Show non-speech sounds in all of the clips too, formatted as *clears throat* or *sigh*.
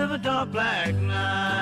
of a dark black night.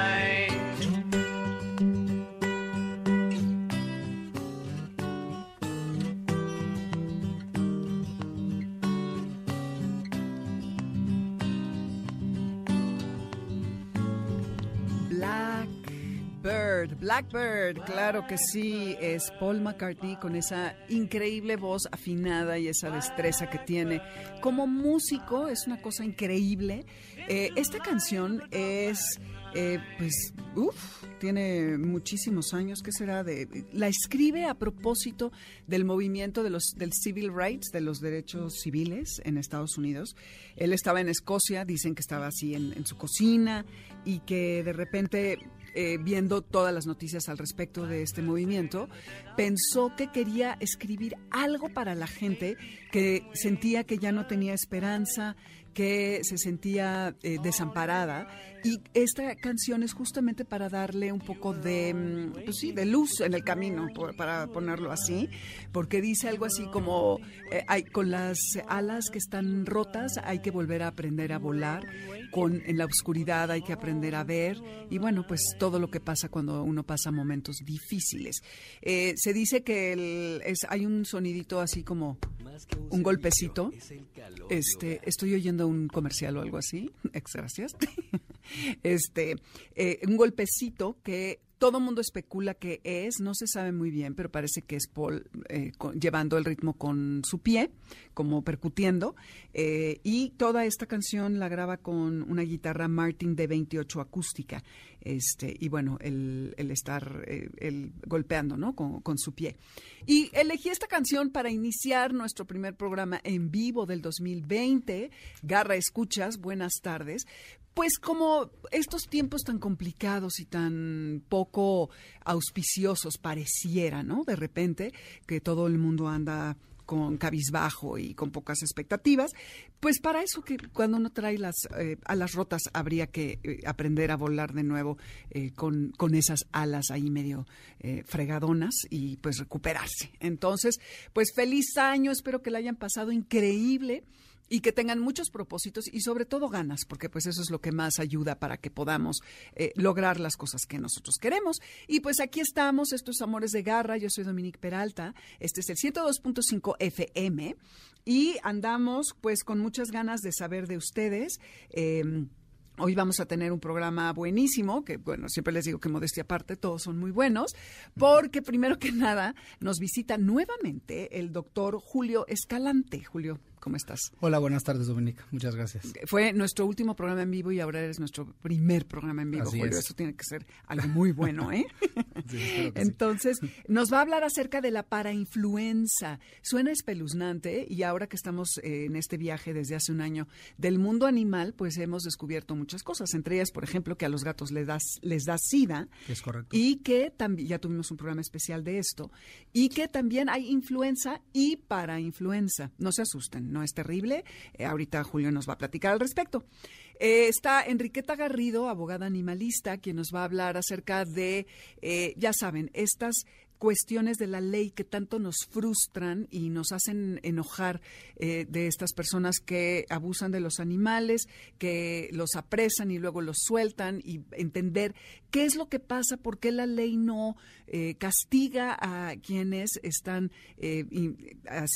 Blackbird, Blackbird, claro que sí, es Paul McCartney con esa increíble voz afinada y esa destreza que tiene. Como músico es una cosa increíble. Eh, esta canción es, eh, pues, uff, tiene muchísimos años, ¿qué será? La escribe a propósito del movimiento de los, del civil rights, de los derechos civiles en Estados Unidos. Él estaba en Escocia, dicen que estaba así en, en su cocina y que de repente eh, viendo todas las noticias al respecto de este movimiento, pensó que quería escribir algo para la gente que sentía que ya no tenía esperanza, que se sentía eh, desamparada y esta canción es justamente para darle un poco de, mm, pues sí, de luz en el camino, para ponerlo así, porque dice algo así como, eh, hay, con las alas que están rotas hay que volver a aprender a volar, con, en la oscuridad hay que aprender a ver y bueno, pues todo lo que pasa cuando uno pasa momentos difíciles. Eh, se dice que el- es, hay un sonidito así como un golpecito. Este, estoy oyendo un comercial o algo así. *laughs* Ex, Gracias. *laughs* Este, eh, un golpecito que todo mundo especula que es, no se sabe muy bien, pero parece que es Paul eh, con- llevando el ritmo con su pie, como percutiendo. eh, y toda esta canción la graba con una guitarra Martin de 28 acústica. Este, y bueno, el, el estar eh, el golpeando, ¿no? Con, con su pie. Y elegí esta canción para iniciar nuestro primer programa en vivo del 2020. Garra Escuchas, buenas tardes. Pues como estos tiempos tan complicados y tan poco auspiciosos pareciera, ¿no? De repente que todo el mundo anda con cabizbajo y con pocas expectativas, pues para eso que cuando uno trae las eh, alas rotas habría que eh, aprender a volar de nuevo eh, con, con esas alas ahí medio eh, fregadonas y pues recuperarse. Entonces, pues feliz año, espero que la hayan pasado increíble y que tengan muchos propósitos y sobre todo ganas, porque pues eso es lo que más ayuda para que podamos eh, lograr las cosas que nosotros queremos. Y pues aquí estamos, esto es Amores de Garra, yo soy Dominique Peralta, este es el 102.5 FM y andamos pues con muchas ganas de saber de ustedes. eh, Hoy vamos a tener un programa buenísimo, que bueno, siempre les digo que modestia aparte, todos son muy buenos, porque primero que nada nos visita nuevamente el doctor Julio Escalante. Julio, ¿cómo estás? Hola, buenas tardes, Dominica. Muchas gracias. Fue nuestro último programa en vivo y ahora eres nuestro primer programa en vivo, Así Julio. es. Eso tiene que ser algo muy bueno, ¿eh? *laughs* Sí. Entonces, nos va a hablar acerca de la parainfluenza. Suena espeluznante y ahora que estamos eh, en este viaje desde hace un año del mundo animal, pues hemos descubierto muchas cosas. Entre ellas, por ejemplo, que a los gatos les da, les da sida. Es correcto. Y que también, ya tuvimos un programa especial de esto, y que también hay influenza y parainfluenza. No se asusten, no es terrible. Eh, ahorita Julio nos va a platicar al respecto. Eh, está Enriqueta Garrido, abogada animalista, quien nos va a hablar acerca de, eh, ya saben, estas cuestiones de la ley que tanto nos frustran y nos hacen enojar eh, de estas personas que abusan de los animales, que los apresan y luego los sueltan y entender qué es lo que pasa, por qué la ley no eh, castiga a quienes están eh,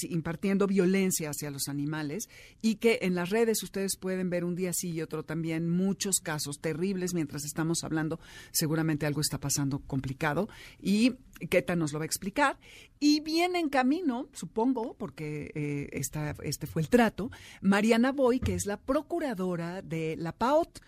impartiendo violencia hacia los animales y que en las redes ustedes pueden ver un día sí y otro también muchos casos terribles mientras estamos hablando. Seguramente algo está pasando complicado y Keta nos lo va a explicar. Y viene en camino, supongo, porque eh, este fue el trato, Mariana Boy, que es la procuradora de la PAOT.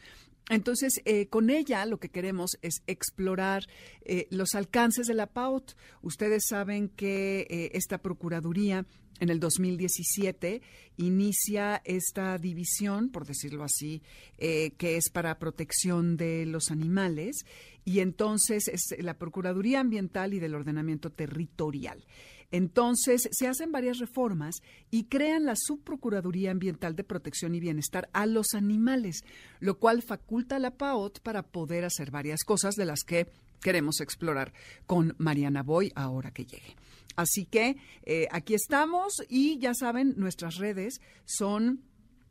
Entonces, eh, con ella lo que queremos es explorar eh, los alcances de la PAOT. Ustedes saben que esta Procuraduría en el 2017 inicia esta división, por decirlo así, que es para protección de los animales, y entonces es la Procuraduría Ambiental y del Ordenamiento Territorial. Entonces, se hacen varias reformas y crean la Subprocuraduría Ambiental de Protección y Bienestar a los animales, lo cual faculta a la PAOT para poder hacer varias cosas de las que queremos explorar con Mariana Boy ahora que llegue. Así que eh, aquí estamos y ya saben, nuestras redes son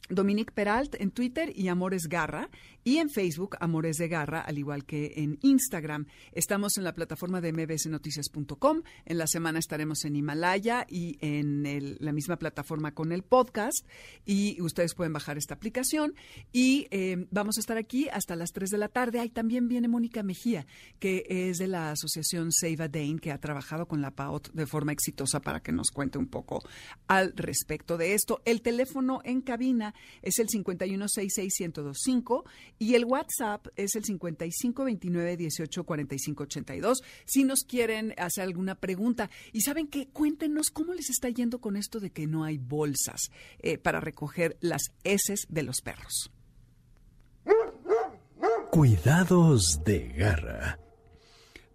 Dominique Peralt en Twitter y Amores Garra y en Facebook Amores de Garra, al igual que en Instagram. Estamos en la plataforma de mbsnoticias.com. En la semana estaremos en Himalaya y en la misma plataforma con el podcast y ustedes pueden bajar esta aplicación y eh, vamos a estar aquí hasta las 3 de la tarde. Ahí también viene Mónica Mejía, que es de la asociación Save a Dane, que ha trabajado con la PAOT de forma exitosa para que nos cuente un poco al respecto de esto. El teléfono en cabina es el 5166125 y el WhatsApp es el 5529184582 si nos quieren hacer alguna pregunta. Y saben qué, cuéntenos cómo les está yendo con esto de que no hay bolsas eh, para recoger las heces de los perros. Cuidados de garra.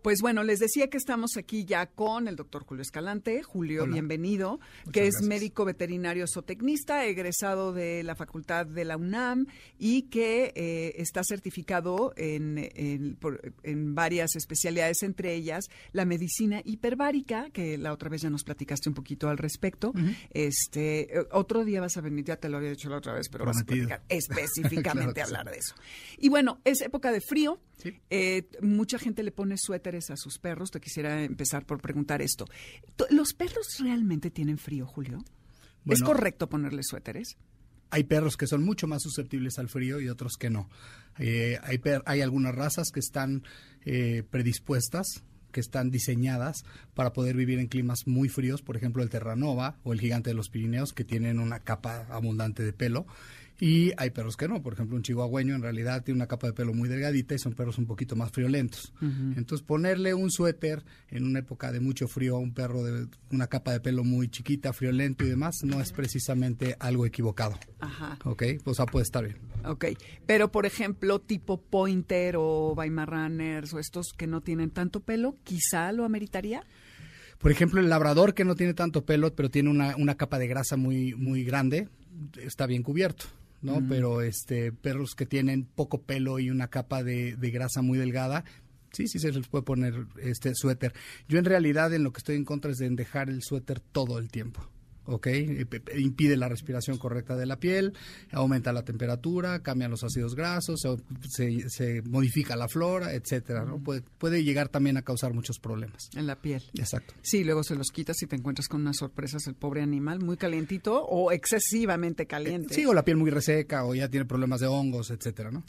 Pues bueno, les decía que estamos aquí ya con el doctor Julio Escalante. Julio, bienvenido, que es médico veterinario zootecnista, egresado de la Facultad de la UNAM y que eh, está certificado en, en, varias especialidades, entre ellas la medicina hiperbárica, que la otra vez ya nos platicaste un poquito al respecto. Este Otro día vas a venir, ya te lo había dicho la otra vez, pero vas a platicar *laughs* específicamente hablar de eso. Y bueno, es época de frío. Eh, mucha gente le pone suéteres a sus perros. Te quisiera empezar por preguntar esto. ¿Los perros realmente tienen frío, Julio? ¿Es correcto ponerle suéteres? Hay perros que son mucho más susceptibles al frío y otros que no. Eh, hay, hay algunas razas que están eh, predispuestas que están diseñadas para poder vivir en climas muy fríos, por ejemplo el Terranova o el gigante de los Pirineos, que tienen una capa abundante de pelo y hay perros que no, por ejemplo, un chihuahueño en realidad tiene una capa de pelo muy delgadita y son perros un poquito más friolentos. Entonces, ponerle un suéter en una época de mucho frío a un perro de una capa de pelo muy chiquita, friolento y demás, no es precisamente algo equivocado. Ajá. ¿Ok? O sea, puede estar bien. Ok. Pero, por ejemplo, tipo Pointer o Weimaraner o estos que no tienen tanto pelo, ¿quizá lo ameritaría? Por ejemplo, el labrador que no tiene tanto pelo, pero tiene una, una capa de grasa muy, muy grande, está bien cubierto. ¿No? Pero este perros que tienen poco pelo y una capa de, de grasa muy delgada, sí, sí se les puede poner este suéter. Yo en realidad en lo que estoy en contra es de dejar el suéter todo el tiempo. ¿Ok? Impide la respiración correcta de la piel, aumenta la temperatura, cambian los ácidos grasos, se, se modifica la flora, etcétera, ¿no? Puede, puede, llegar también a causar muchos problemas. En la piel. Exacto. Sí, luego se los quitas y te encuentras con unas sorpresas el pobre animal muy calientito o excesivamente caliente. sí, o la piel muy reseca o ya tiene problemas de hongos, etcétera, ¿no?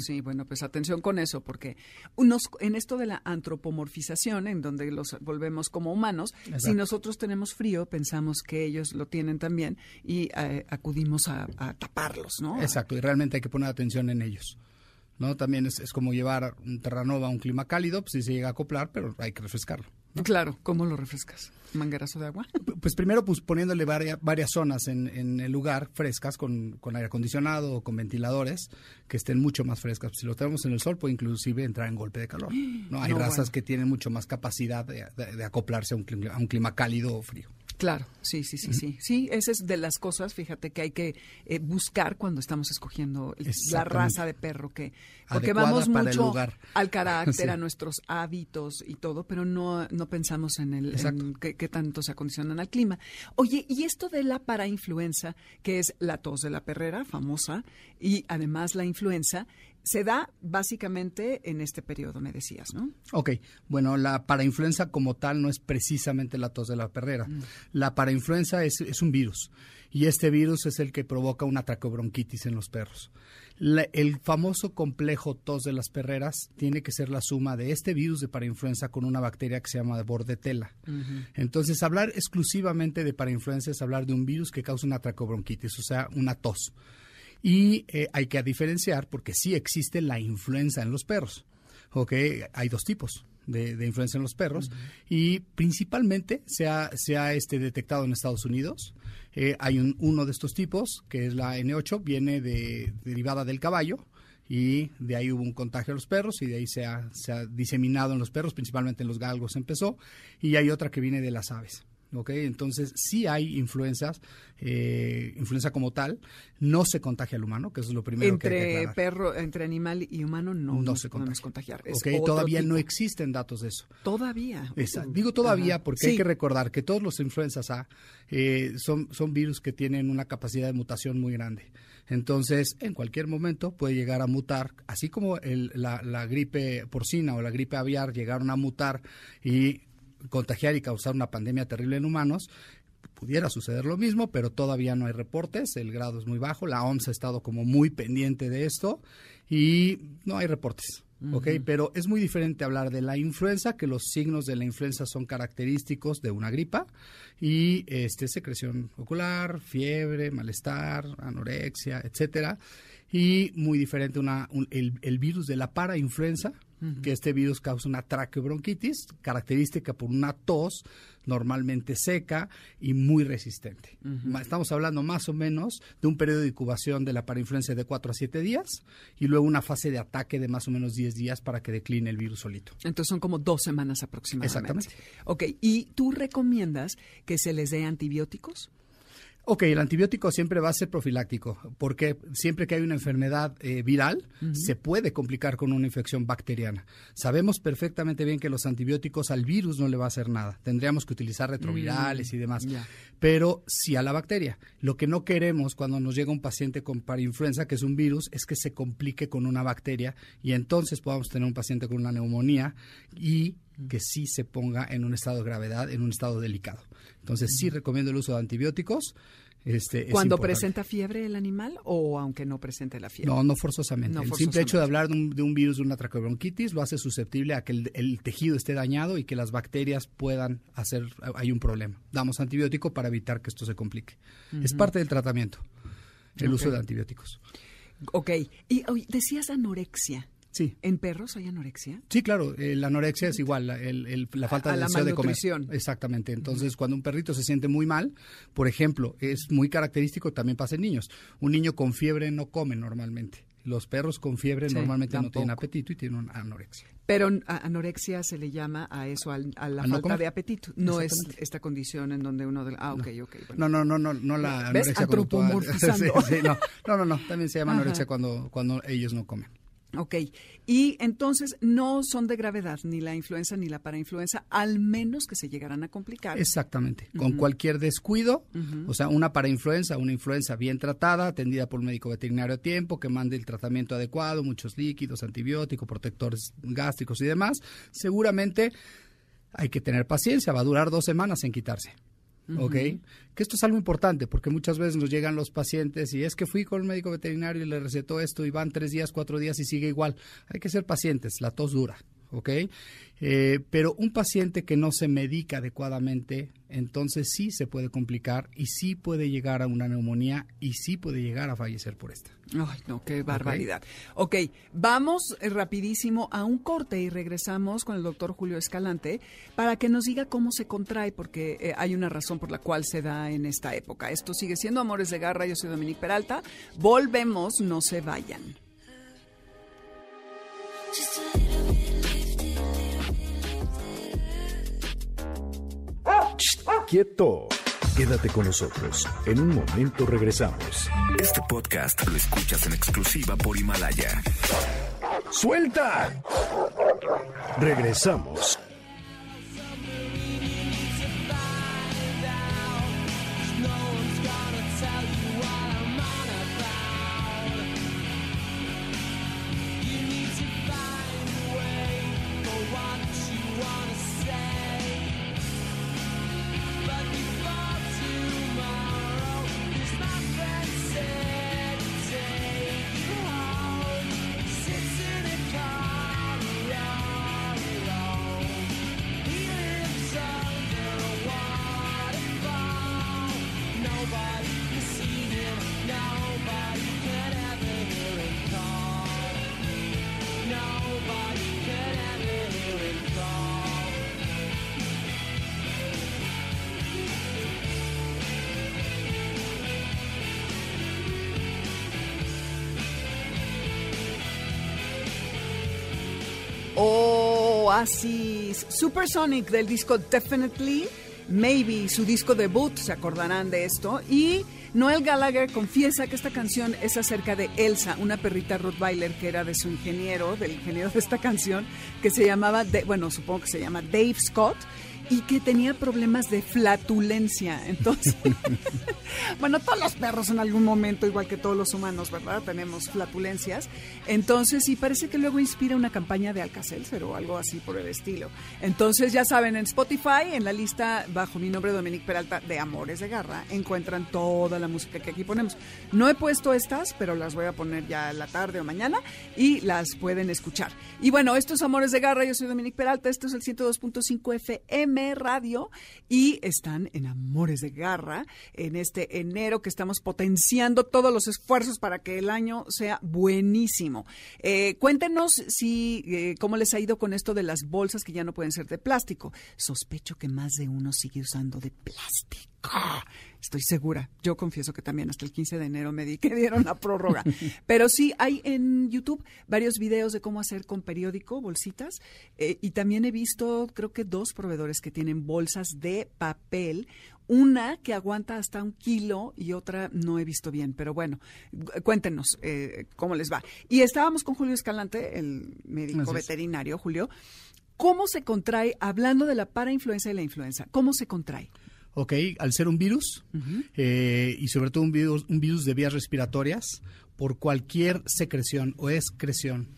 Sí, bueno, pues atención con eso porque unos, en esto de la antropomorfización, en donde los volvemos como humanos, si nosotros tenemos frío, pensamos que ellos lo tienen también y eh, acudimos a, taparlos, ¿no? Exacto, y realmente hay que poner atención en ellos. ¿no? También es, es como llevar un terranova a un clima cálido, pues sí se llega a acoplar, pero hay que refrescarlo. Claro, ¿cómo lo refrescas? ¿Manguerazo de agua? Pues primero pues poniéndole varias, varias zonas en, en, el lugar frescas con, con, aire acondicionado o con ventiladores que estén mucho más frescas. Si lo tenemos en el sol puede inclusive entrar en golpe de calor. ¿no? Hay *gasps* razas que tienen mucho más capacidad de, de, acoplarse a un, clima, a un clima cálido o frío. Claro, sí, sí, sí, sí. Sí, esa es de las cosas, fíjate, que hay que eh, buscar cuando estamos escogiendo el- la raza de perro que porque Adecuada vamos mucho al *laughs* carácter, Sí. a nuestros hábitos y todo, pero no no pensamos en el en qué, qué tanto se acondicionan al clima. Oye, y esto de la parainfluenza, que es la tos de la perrera, famosa, y además la influenza, se da básicamente en este periodo, me decías, ¿no? Ok, bueno, la parainfluenza como tal no es precisamente la tos de la perrera. La parainfluenza es, es un virus y este virus es el que provoca una traqueobronquitis en los perros. La- el famoso complejo tos de las perreras tiene que ser la suma de este virus de parainfluenza con una bacteria que se llama bordetela. Entonces, hablar exclusivamente de parainfluenza es hablar de un virus que causa una traqueobronquitis, o sea, una tos. Y eh, hay que diferenciar porque sí existe la influenza en los perros. ¿ok? Hay dos tipos de, de influenza en los perros y principalmente se ha, se ha este, detectado en Estados Unidos. Eh, hay un- uno de estos tipos, que es la N8, viene de, derivada del caballo y de ahí hubo un contagio a los perros y de ahí se ha, se ha diseminado en los perros, principalmente en los galgos empezó, y hay otra que viene de las aves. ¿Ok? Entonces, sí hay influencias, eh, influenza como tal, no se contagia al humano, que eso es lo primero que hay que entre aclarar. perro, entre animal y humano no, no se contagia. contagiar. Es Ok, otro todavía no existen datos de eso. Todavía. Esa- digo todavía ajá. porque hay que recordar que todos los influencias A eh, son, son virus que tienen una capacidad de mutación muy grande. Entonces, en cualquier momento puede llegar a mutar, así como el- la, la gripe porcina o la gripe aviar llegaron a mutar y contagiar y causar una pandemia terrible en humanos. Pudiera suceder lo mismo, pero todavía no hay reportes, el grado es muy bajo, la OMS ha estado como muy pendiente de esto y no hay reportes. ¿ok? Pero es muy diferente hablar de la influenza, que los signos de la influenza son característicos de una gripa y este secreción ocular, fiebre, malestar, anorexia, etcétera. Y muy diferente una, un- el, el virus de la parainfluenza, que este virus causa una traqueobronquitis, característica por una tos normalmente seca y muy resistente. Estamos hablando más o menos de un periodo de incubación de la parainfluenza de 4 a 7 días y luego una fase de ataque de más o menos 10 días para que decline el virus solito. Entonces son como dos semanas aproximadamente. Exactamente. Ok, ¿y tú recomiendas que se les dé antibióticos? Ok, el antibiótico siempre va a ser profiláctico, porque siempre que hay una enfermedad eh, viral, se puede complicar con una infección bacteriana. Sabemos perfectamente bien que los antibióticos al virus no le va a hacer nada. Tendríamos que utilizar retrovirales y demás. Pero sí a la bacteria. Lo que no queremos cuando nos llega un paciente con parainfluenza, que es un virus, es que se complique con una bacteria y entonces podamos tener un paciente con una neumonía y que sí se ponga en un estado de gravedad, en un estado delicado. Entonces sí recomiendo el uso de antibióticos. Este, es ¿Cuando presenta fiebre el animal o aunque no presente la fiebre? No, no forzosamente. No el simple hecho de hablar de un, de un virus, de una traqueobronquitis, lo hace susceptible a que el, el tejido esté dañado y que las bacterias puedan hacer, hay un problema. Damos antibiótico para evitar que esto se complique. Es parte del tratamiento, el uso de antibióticos. Ok, y oye, decías anorexia. Sí. ¿En perros hay anorexia? Sí, claro, eh, la anorexia es igual, la, el- el- la falta A de la deseo de comer. Exactamente. Entonces, cuando un perrito se siente muy mal, por ejemplo, es muy característico, también pasa en niños. Un niño con fiebre no come normalmente. Los perros con fiebre Sí, normalmente no tienen apetito y tienen anorexia. Pero a- anorexia se le llama a eso, a la no falta comer. de apetito. No es esta condición en donde uno... de- ah, ok, ok. bueno. No, no, no, no, no la ¿Ves? anorexia conductual. *laughs* Sí, sí, no, no, no, no, también se llama Ajá. anorexia cuando, cuando ellos no comen. Ok, y entonces no son de gravedad ni la influenza ni la parainfluenza, al menos que se llegaran a complicar. Exactamente. Con cualquier descuido, o sea, una parainfluenza, una influenza bien tratada, atendida por un médico veterinario a tiempo, que mande el tratamiento adecuado, muchos líquidos, antibióticos, protectores gástricos y demás, seguramente hay que tener paciencia, va a durar dos semanas en quitarse. ¿Ok? Que esto es algo importante porque muchas veces nos llegan los pacientes y es que fui con el médico veterinario y le recetó esto y van tres días, cuatro días y sigue igual. Hay que ser pacientes, la tos dura. ¿Ok? Eh, pero un paciente que no se medica adecuadamente, entonces sí se puede complicar y sí puede llegar a una neumonía y sí puede llegar a fallecer por esta. Ay, no, qué barbaridad. Ok, vamos eh, rapidísimo a un corte y regresamos con el doctor Julio Escalante para que nos diga cómo se contrae, porque eh, hay una razón por la cual se da en esta época. Esto sigue siendo Amores de Garra, yo soy Dominique Peralta. Volvemos, no se vayan. Quieto. Quédate con nosotros. En un momento regresamos. Este podcast lo escuchas en exclusiva por Himalaya. ¡Suelta! Regresamos. Oasis Supersonic del disco Definitely, Maybe, su disco debut, se acordarán de esto. Y Noel Gallagher confiesa que esta canción es acerca de Elsa, una perrita Rottweiler que era de su ingeniero, del ingeniero de esta canción, que se llamaba, bueno, supongo que se llama Dave Scott y que tenía problemas de flatulencia. Entonces, *laughs* bueno, todos los perros en algún momento, igual que todos los humanos, ¿verdad? Tenemos flatulencias. Entonces, y parece que luego inspira una campaña de Alka-Seltzer o algo así por el estilo. Entonces, ya saben, en Spotify, en la lista bajo mi nombre Dominique Peralta de Amores de Garra, encuentran toda la música que aquí ponemos. No he puesto estas, pero las voy a poner ya la tarde o mañana y las pueden escuchar. Y bueno, esto es Amores de Garra, yo soy Dominique Peralta, esto es el 102.5 FM Radio y están en Amores de Garra en este enero que estamos potenciando todos los esfuerzos para que el año sea buenísimo. Eh, cuéntenos si eh, cómo les ha ido con esto de las bolsas que ya no pueden ser de plástico. Sospecho que más de uno sigue usando de plástico. Estoy segura. Yo confieso que también hasta el 15 de enero me di que dieron la prórroga. *laughs* Pero sí, hay en YouTube varios videos de cómo hacer con periódico bolsitas. Eh, y también he visto, creo que dos proveedores que tienen bolsas de papel. Una que aguanta hasta un kilo y otra no he visto bien. Pero bueno, cuéntenos eh, cómo les va. Y estábamos con Julio Escalante, el médico veterinario, Julio. ¿Cómo se contrae, hablando de la parainfluenza y la influenza, cómo se contrae? ¿Ok? Al ser un virus eh, y sobre todo un virus, un virus de vías respiratorias, por cualquier secreción o excreción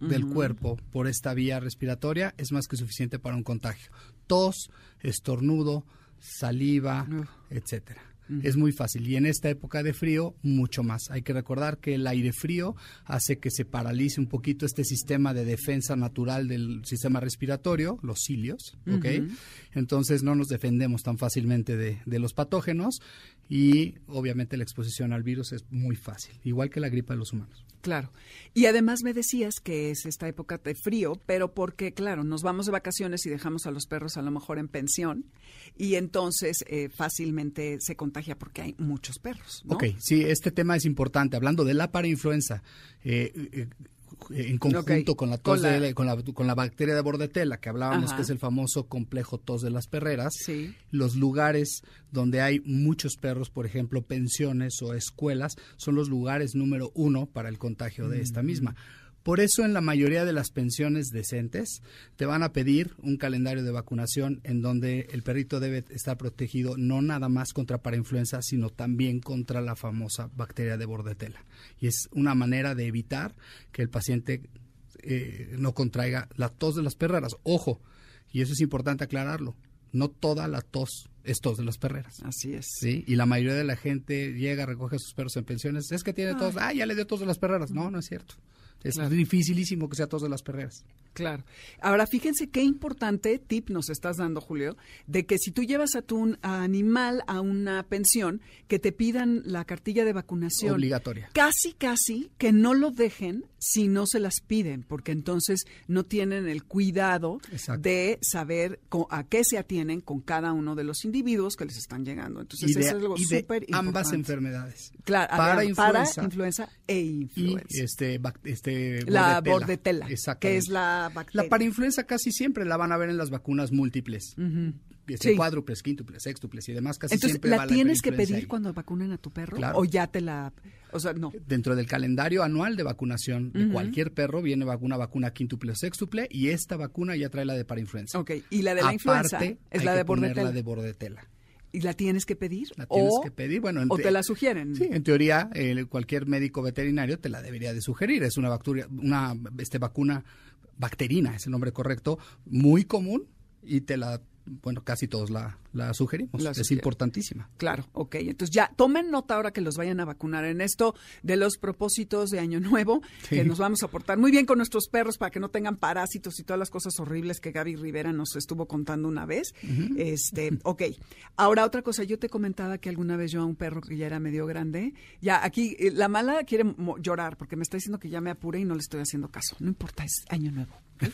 del cuerpo por esta vía respiratoria es más que suficiente para un contagio. Tos, estornudo, saliva, etcétera. Es muy fácil. Y en esta época de frío, mucho más. Hay que recordar que el aire frío hace que se paralice un poquito este sistema de defensa natural del sistema respiratorio, los cilios, ¿ok? Entonces no nos defendemos tan fácilmente de, de los patógenos y obviamente la exposición al virus es muy fácil, igual que la gripa de los humanos. Claro. Y además me decías que es esta época de frío, pero porque, claro, nos vamos de vacaciones y dejamos a los perros a lo mejor en pensión y entonces eh, fácilmente se contagia porque hay muchos perros. ¿no? Ok, sí, este tema es importante. Hablando de la parainfluenza, eh, eh, en conjunto con, la tos con, la, con, la, con, la, bacteria de bordetela, que hablábamos Ajá. que es el famoso complejo tos de las perreras, sí. los lugares donde hay muchos perros, por ejemplo, pensiones o escuelas, son los lugares número uno para el contagio de esta misma. Por eso en la mayoría de las pensiones decentes te van a pedir un calendario de vacunación en donde el perrito debe estar protegido no nada más contra parainfluenza, sino también contra la famosa bacteria de bordetela. Y es una manera de evitar que el paciente eh, no contraiga la tos de las perreras. Ojo, y eso es importante aclararlo, no toda la tos es tos de las perreras. Así es. ¿sí? Y la mayoría de la gente llega, recoge a sus perros en pensiones, es que tiene tos, ah, ya le dio tos de las perreras. No, no es cierto. Es claro. dificilísimo que sea tos de las perreras. Claro. Ahora, fíjense qué importante tip nos estás dando, Julio, de que si tú llevas a tu animal a una pensión, que te pidan la cartilla de vacunación. Obligatoria. Casi, casi que no lo dejen si no se las piden, porque entonces no tienen el cuidado Exacto. de saber a qué se atienen con cada uno de los individuos que les están llegando. Entonces, y de, eso es algo súper importante. ambas enfermedades. Claro, para, influenza, para influenza e influenza. Y este, este la bordetela, bordetela que es la bacteria. La parainfluenza casi siempre la van a ver en las vacunas múltiples. Uh -huh. este, Sí. cuádruples, quíntuples, sextuples y demás, casi Entonces, siempre va ¿la tienes que pedir ahí. cuando vacunen a tu perro? Claro. ¿O ya te la...? O sea, no. Dentro del calendario anual de vacunación de cualquier perro viene va- una vacuna quíntuple o sextuple y esta vacuna ya trae la de parainfluenza. Ok, y la de la influenza es hay la que de bordetela. la de bordetela. ¿Y la tienes que pedir? La tienes o, que pedir. Bueno, o te- te la sugieren. Sí, en teoría, eh, cualquier médico veterinario te la debería de sugerir. Es una, bacteria, una este, vacuna bacterina, es el nombre correcto, muy común y te la, bueno, casi todos la, la sugerimos. La es importantísima. Claro, ok. Entonces ya tomen nota ahora que los vayan a vacunar en esto de los propósitos de Año Nuevo, Sí. que nos vamos a portar muy bien con nuestros perros para que no tengan parásitos y todas las cosas horribles que Gaby Rivera nos estuvo contando una vez. Este, ok. Ahora otra cosa, yo te comentaba que alguna vez yo a un perro que ya era medio grande, ya aquí eh, la mala quiere llorar porque me está diciendo que ya me apure y no le estoy haciendo caso. No importa, es Año Nuevo. *laughs*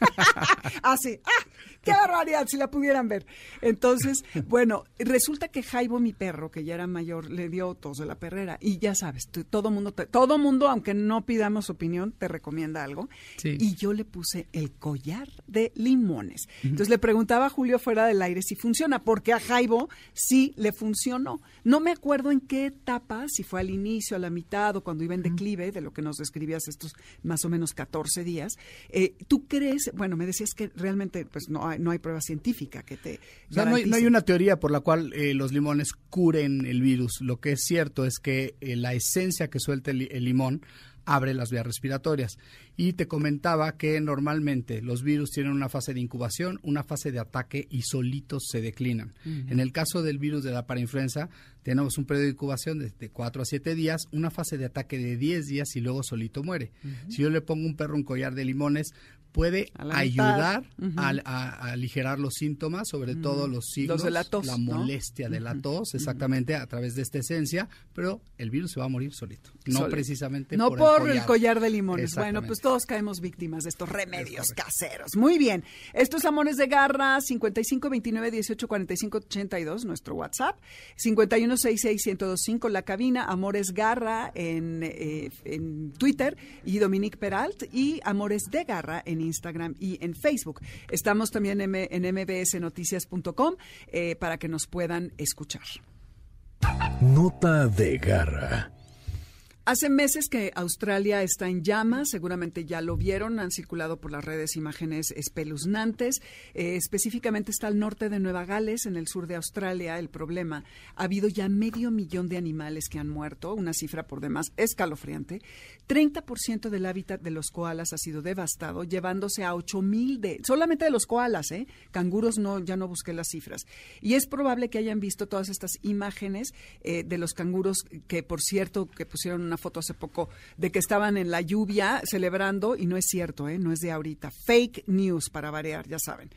*laughs* sí. ¡Ah! ¡Qué barbaridad! Si la pudieran ver. Entonces, bueno, resulta que Jaibo, mi perro, que ya era mayor, le dio tos de la perrera. Y ya sabes, tú- todo mundo, te- todo mundo, aunque no pidamos opinión, te recomienda algo. Sí. Y yo le puse el collar de limones. Entonces le preguntaba a Julio fuera del aire si funciona, porque a Jaibo sí le funcionó. No me acuerdo en qué etapa, si fue al inicio, a la mitad o cuando iba en declive, de lo que nos describías estos más o menos 14 días. Eh, ¿Tú crees, bueno, me decías que realmente pues no hay, no hay prueba científica que te... O sea, no, hay, no hay garantice. una teoría por la cual eh, los limones curen el virus. Lo que es cierto es que eh, la esencia que suelta el limón abre las vías respiratorias. Y te comentaba que normalmente los virus tienen una fase de incubación, una fase de ataque y solitos se declinan. En el caso del virus de la parainfluenza, tenemos un periodo de incubación de, de 4 a 7 días, una fase de ataque de 10 días y luego solito muere. Si yo le pongo un perro un collar de limones, puede A la ayudar a, a- a aligerar los síntomas, sobre todo los signos, Los de la tos, ¿no? molestia de la tos, exactamente a través de esta esencia, pero el virus se va a morir solito, no precisamente No por, por, el, collar. de limones. Bueno, pues todos caemos víctimas de estos remedios caseros. Muy bien. Estos Amores de Garra, 55 29 18 45 82, nuestro WhatsApp. 51 66 1025, la cabina. Amores Garra en, eh, en Twitter y Dominique Peralt. Y Amores de Garra en Instagram y en Facebook. Estamos también en, en mbsnoticias.com eh, para que nos puedan escuchar. Nota de garra. Hace meses que Australia está en llamas, seguramente ya lo vieron, han circulado por las redes imágenes espeluznantes. Eh, específicamente está al norte de Nueva Gales, en el sur de Australia, el problema. Ha habido ya medio millón de animales que han muerto, una cifra por demás escalofriante. 30% del hábitat de los koalas ha sido devastado, llevándose a 8.000 de, solamente de los koalas, ¿eh? Canguros no, ya no busqué las cifras. Y es probable que hayan visto todas estas imágenes eh, de los canguros, que por cierto, que pusieron una foto hace poco de que estaban en la lluvia celebrando, y no es cierto, ¿eh? no es de ahorita. Fake news para variar, ya saben.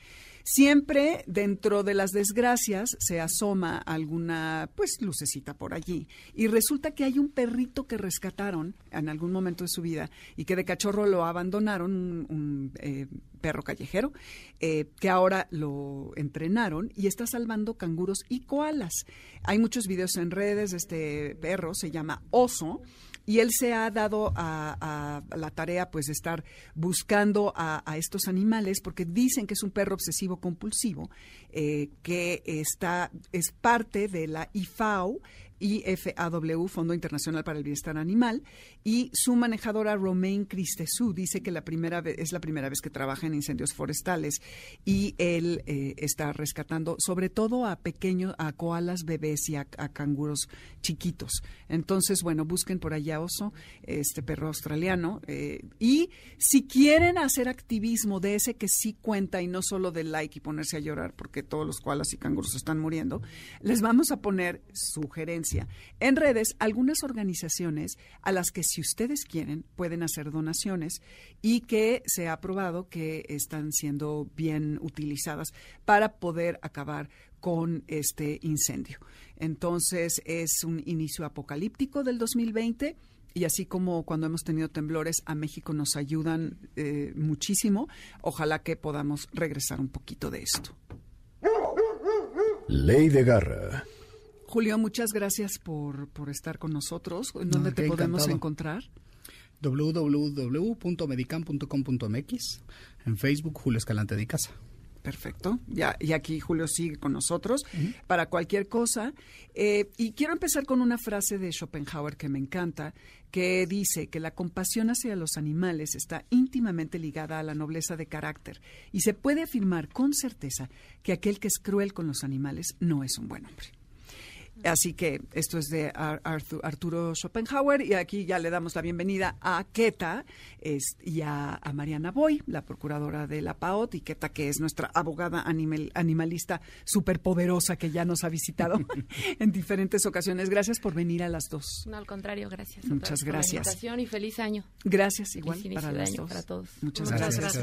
Siempre dentro de las desgracias se asoma alguna pues lucecita por allí y resulta que hay un perrito que rescataron en algún momento de su vida y que de cachorro lo abandonaron, un, eh, perro callejero, eh, que ahora lo entrenaron y está salvando canguros y koalas. Hay muchos videos en redes de este perro, se llama Oso y él se ha dado a, la tarea pues de estar buscando a, a, estos animales porque dicen que es un perro obsesivo compulsivo eh, que está es parte de la IFAO IFAW, Fondo Internacional para el Bienestar Animal, y su manejadora Romain Cristesú dice que la primera es la primera vez que trabaja en incendios forestales y él eh, está rescatando sobre todo a pequeños, a koalas bebés y a, canguros chiquitos. Entonces, bueno, busquen por allá oso, este perro australiano, eh, y si quieren hacer activismo de ese que sí cuenta y no solo de like y ponerse a llorar porque todos los koalas y canguros están muriendo, les vamos a poner en redes algunas organizaciones a las que si ustedes quieren pueden hacer donaciones y que se ha probado que están siendo bien utilizadas para poder acabar con este incendio. Entonces es un inicio apocalíptico del 2020 y así como cuando hemos tenido temblores a México nos ayudan eh, muchísimo, ojalá que podamos regresar un poquito de esto. Ley de garra. Julio, muchas gracias por, por estar con nosotros. ¿En dónde no, te podemos encantado. encontrar? www.medicam.com.mx En Facebook, Julio Escalante de Casa. Perfecto. Ya, y aquí Julio sigue con nosotros para cualquier cosa. Eh, y quiero empezar con una frase de Schopenhauer que me encanta, que dice que la compasión hacia los animales está íntimamente ligada a la nobleza de carácter y se puede afirmar con certeza que aquel que es cruel con los animales no es un buen hombre. Así que esto es de Arturo Schopenhauer y aquí ya le damos la bienvenida a Keta y a, Mariana Boy, la procuradora de la PAOT, y Keta que es nuestra abogada animal, animalista superpoderosa que ya nos ha visitado *laughs* en diferentes ocasiones. Gracias por venir a las dos. No, al contrario, gracias. Muchas gracias. Por la y feliz año. Gracias, igual para las dos. Para todos. Muchas, gracias.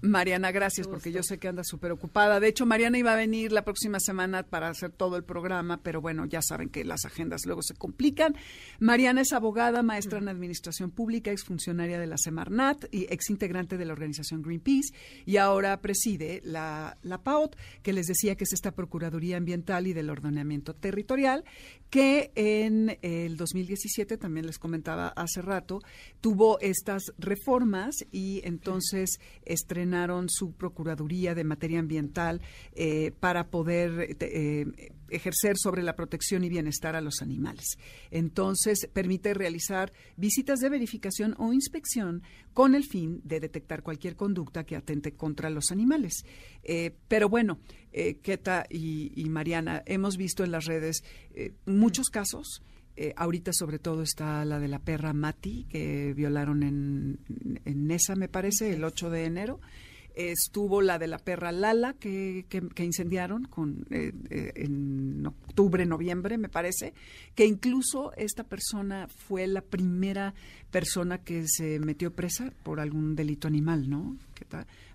Mariana, gracias porque yo sé que anda súper ocupada. De hecho, Mariana iba a venir la próxima semana para hacer todo el programa, pero bueno, ya saben que las agendas luego se complican. Mariana es abogada, maestra en Administración Pública, exfuncionaria de la Semarnat y exintegrante de la organización Greenpeace y ahora preside la, la PAOT, que les decía que es esta Procuraduría Ambiental y del Ordenamiento Territorial, que en el 2017, también les comentaba hace rato, tuvo estas reformas y entonces estrenaron su Procuraduría de Materia Ambiental eh, para poder eh, ejercer sobre la y bienestar a los animales. Entonces, permite realizar visitas de verificación o inspección con el fin de detectar cualquier conducta que atente contra los animales. Eh, pero bueno, eh, Keta y, Mariana, hemos visto en las redes eh, muchos casos. ahorita sobre todo está la de la perra Mati, que violaron en, en Nesa, me parece, el 8 de enero estuvo la de la perra Lala que, que, incendiaron con, eh, eh, en octubre, noviembre, me parece, que incluso esta persona fue la primera persona que se metió presa por algún delito animal, ¿no?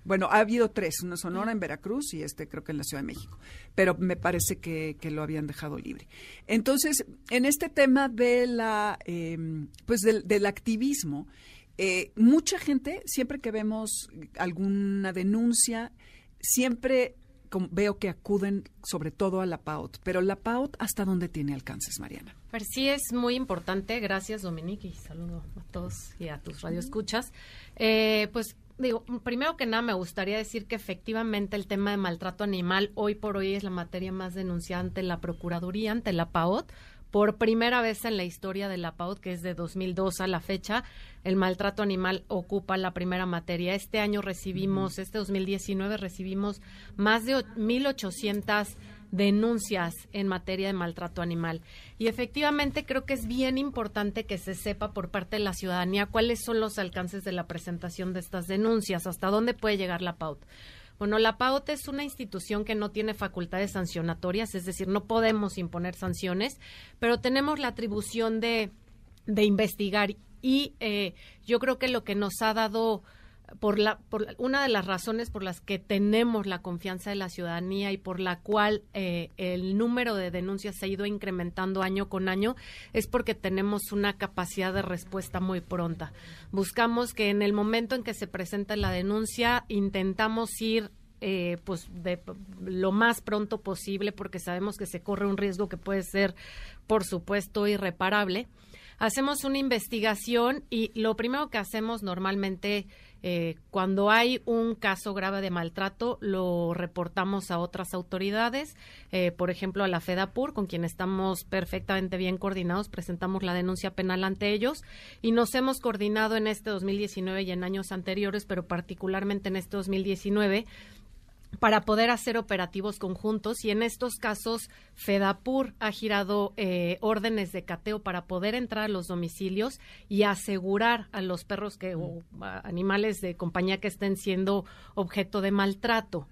Bueno, ha habido tres, una Sonora en Veracruz y este creo que en la Ciudad de México, pero me parece que, que lo habían dejado libre. Entonces, en este tema de la, em, pues del, del activismo, eh, mucha gente, siempre que vemos alguna denuncia, siempre veo que acuden sobre todo a la PAOT. Pero la PAOT, ¿hasta dónde tiene alcances, Mariana? Pues sí, es muy importante. Gracias, Dominique, y saludo a todos y a tus radioescuchas. Eh, pues digo, primero que nada me gustaría decir que efectivamente el tema de maltrato animal hoy por hoy es la materia más denunciada ante la Procuraduría, ante la PAOT por primera vez en la historia de la PAUD, que es de 2002 a la fecha, el maltrato animal ocupa la primera materia. Este año recibimos, este 2019 recibimos más de 1.800 denuncias en materia de maltrato animal. Y efectivamente creo que es bien importante que se sepa por parte de la ciudadanía cuáles son los alcances de la presentación de estas denuncias, hasta dónde puede llegar la PAUD. Bueno, la PAOT es una institución que no tiene facultades sancionatorias, es decir, no podemos imponer sanciones, pero tenemos la atribución de, de investigar y eh, yo creo que lo que nos ha dado por la por una de las razones por las que tenemos la confianza de la ciudadanía y por la cual eh, el número de denuncias se ha ido incrementando año con año es porque tenemos una capacidad de respuesta muy pronta. Buscamos que en el momento en que se presenta la denuncia intentamos ir eh, pues de lo más pronto posible porque sabemos que se corre un riesgo que puede ser por supuesto irreparable hacemos una investigación y lo primero que hacemos normalmente eh, cuando hay un caso grave de maltrato, lo reportamos a otras autoridades, eh, por ejemplo a la FEDAPUR, con quien estamos perfectamente bien coordinados, presentamos la denuncia penal ante ellos y nos hemos coordinado en este 2019 y en años anteriores, pero particularmente en este 2019 para poder hacer operativos conjuntos y en estos casos FEDAPUR ha girado eh, órdenes de cateo para poder entrar a los domicilios y asegurar a los perros que o animales de compañía que estén siendo objeto de maltrato.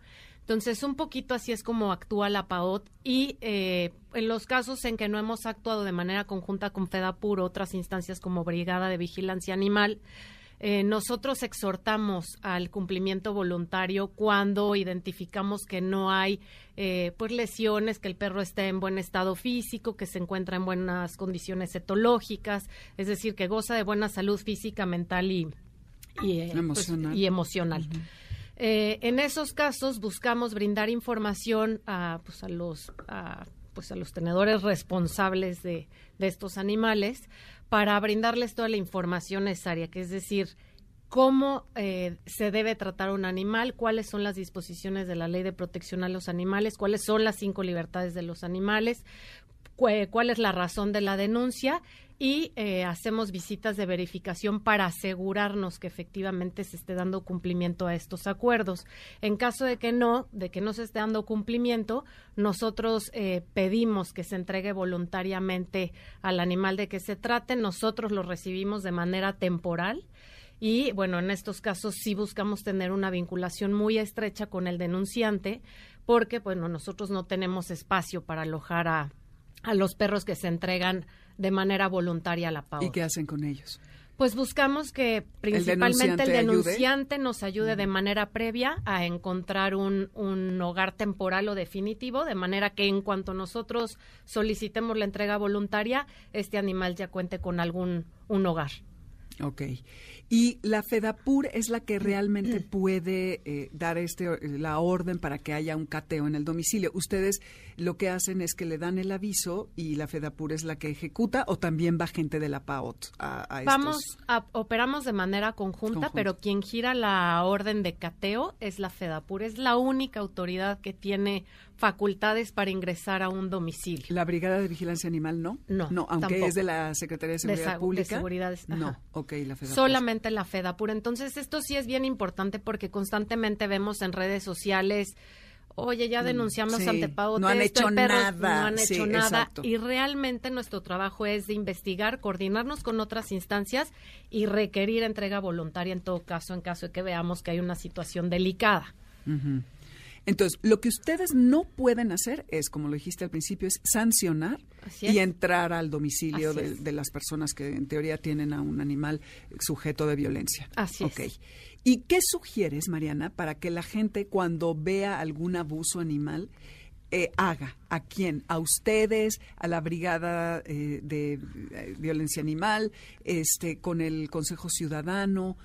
Entonces, un poquito así es como actúa la PAOT y eh, en los casos en que no hemos actuado de manera conjunta con FEDAPUR o otras instancias como Brigada de Vigilancia Animal, eh, nosotros exhortamos al cumplimiento voluntario cuando identificamos que no hay eh, pues lesiones, que el perro esté en buen estado físico, que se encuentra en buenas condiciones etológicas, es decir, que goza de buena salud física, mental y, y, eh, pues, emocional. en esos casos buscamos brindar información a, pues, a los pues a los tenedores responsables de, de estos animales para brindarles toda la información necesaria, que es decir, cómo eh, se debe tratar un animal, cuáles son las disposiciones de la ley de protección a los animales, cuáles son las cinco libertades de los animales, cuál es la razón de la denuncia y eh, hacemos visitas de verificación para asegurarnos que efectivamente se esté dando cumplimiento a estos acuerdos. En caso de que no, de que no se esté dando cumplimiento, nosotros eh, pedimos que se entregue voluntariamente al animal de que se trate, nosotros lo recibimos de manera temporal. Y bueno, en estos casos sí buscamos tener una vinculación muy estrecha con el denunciante, porque bueno, nosotros no tenemos espacio para alojar a, a los perros que se entregan de manera voluntaria a la PAO. ¿Y qué hacen con ellos? Pues buscamos que principalmente el denunciante, nos ayude de manera previa a encontrar un, un, hogar temporal o definitivo, de manera que en cuanto nosotros solicitemos la entrega voluntaria, este animal ya cuente con algún un hogar. Ok. Y la FEDAPUR es la que realmente puede eh, dar este la orden para que haya un cateo en el domicilio. Ustedes lo que hacen es que le dan el aviso y la FEDAPUR es la que ejecuta o también va gente de la PAOT a, Vamos, a, operamos de manera conjunta, pero quien gira la orden de cateo es la FEDAPUR. Es la única autoridad que tiene facultades para ingresar a un domicilio. ¿La Brigada de Vigilancia Animal no? No, no aunque es de la Secretaría de Seguridad Pública. De seguridad, no, ok, la FEDAPUR. Solamente la FEDAPUR. Entonces, esto sí es bien importante porque constantemente vemos en redes sociales oye, ya mm, denunciamos ante Pau no han hecho nada, no han hecho nada y realmente nuestro trabajo es de investigar, coordinarnos con otras instancias y requerir entrega voluntaria en todo caso, en caso de que veamos que hay una situación delicada. Entonces, lo que ustedes no pueden hacer es, como lo dijiste al principio, es sancionar y entrar al domicilio de, las personas que en teoría tienen a un animal sujeto de violencia. Así okay. ¿Y qué sugieres, Mariana, para que la gente cuando vea algún abuso animal eh, haga? ¿A quién? ¿A ustedes? ¿A la Brigada eh, de eh, Violencia Animal? este ¿Con el Consejo Ciudadano?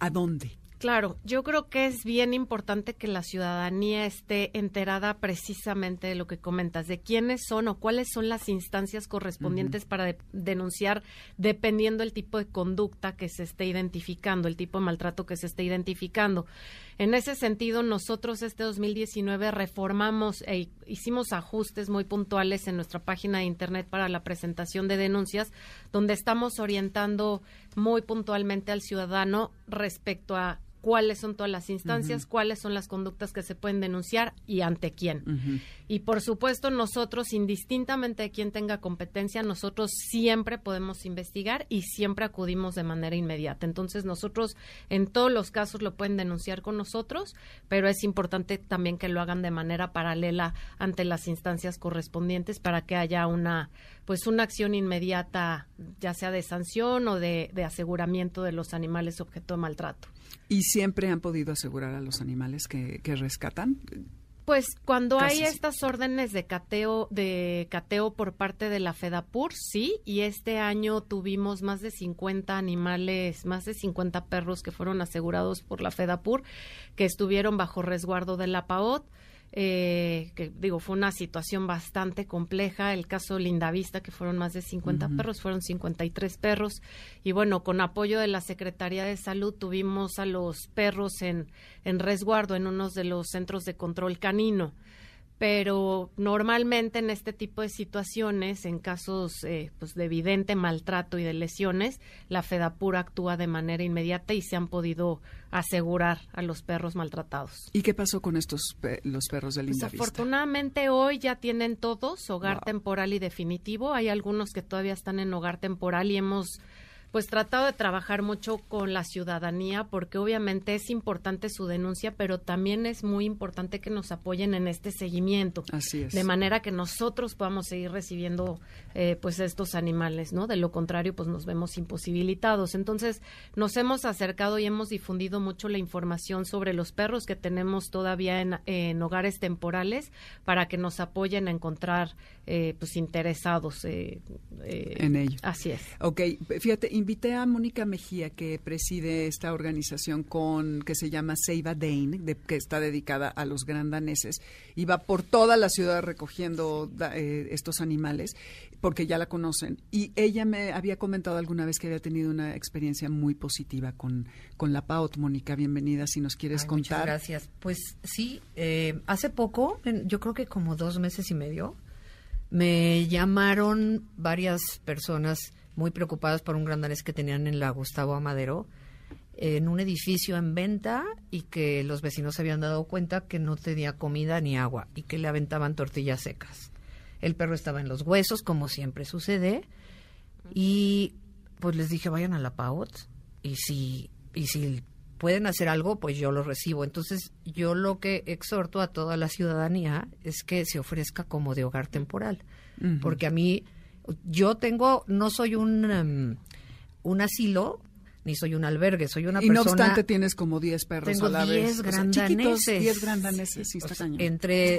¿A dónde? Claro, yo creo que es bien importante que la ciudadanía esté enterada precisamente de lo que comentas, de quiénes son o cuáles son las instancias correspondientes para denunciar dependiendo el tipo de conducta que se esté identificando, el tipo de maltrato que se esté identificando. En ese sentido, nosotros este 2019 reformamos e hicimos ajustes muy puntuales en nuestra página de internet para la presentación de denuncias, donde estamos orientando muy puntualmente al ciudadano respecto a cuáles son todas las instancias, cuáles son las conductas que se pueden denunciar y ante quién. Y por supuesto, nosotros, indistintamente de quién tenga competencia, nosotros siempre podemos investigar y siempre acudimos de manera inmediata. Entonces, nosotros en todos los casos lo pueden denunciar con nosotros, pero es importante también que lo hagan de manera paralela ante las instancias correspondientes para que haya una pues una acción inmediata, ya sea de sanción o de, de aseguramiento de los animales objeto de maltrato. ¿Y siempre han podido asegurar a los animales que, rescatan? Pues cuando hay estas órdenes de cateo, de cateo por parte de la FEDAPUR, sí, y este año tuvimos más de 50 animales, más de 50 perros que fueron asegurados por la FEDAPUR, que estuvieron bajo resguardo de la PAOT eh, que digo, fue una situación bastante compleja. El caso Lindavista, que fueron más de 50 perros, fueron 53 perros. Y bueno, con apoyo de la Secretaría de Salud tuvimos a los perros en, en resguardo en unos de los centros de control canino pero normalmente en este tipo de situaciones, en casos eh, pues de evidente maltrato y de lesiones, la FEDAPUR actúa de manera inmediata y se han podido asegurar a los perros maltratados. ¿Y qué pasó con estos los perros de linda pues Afortunadamente hoy ya tienen todos hogar temporal y definitivo. Hay algunos que todavía están en hogar temporal y hemos pues tratado de trabajar mucho con la ciudadanía porque obviamente es importante su denuncia, pero también es muy importante que nos apoyen en este seguimiento. Así es. De manera que nosotros podamos seguir recibiendo eh, pues estos animales, ¿no? De lo contrario, pues nos vemos imposibilitados. Entonces, nos hemos acercado y hemos difundido mucho la información sobre los perros que tenemos todavía en, en hogares temporales para que nos apoyen a encontrar eh, pues interesados eh, en ello. Así es. Ok, fíjate, invité a Mónica Mejía, que preside esta organización con que se llama Save a Dane, de- que está dedicada a los gran daneses, y va por toda la ciudad recogiendo eh, estos animales, porque ya la conocen. Y ella me había comentado alguna vez que había tenido una experiencia muy positiva con, con la PAOT. Mónica, bienvenida, si nos quieres Ay, muchas contar. gracias. Pues sí, eh, hace poco, yo creo que como dos meses y medio, me llamaron varias personas muy preocupadas por un gran danés que tenían en la Gustavo Amadero, en un edificio en venta y que los vecinos se habían dado cuenta que no tenía comida ni agua y que le aventaban tortillas secas. El perro estaba en los huesos, como siempre sucede, y pues les dije, vayan a la PAOT y si, y si pueden hacer algo, pues yo lo recibo. Entonces, yo lo que exhorto a toda la ciudadanía es que se ofrezca como de hogar temporal. Porque a mí, yo tengo, no soy un, em, un asilo, ni soy un albergue, soy una y no persona... obstante tienes como 10 perros Tengo a la 10 vez. O sea, grandaneses. chiquitos, 10 grandaneses, sí, O está sea, cañón. Entre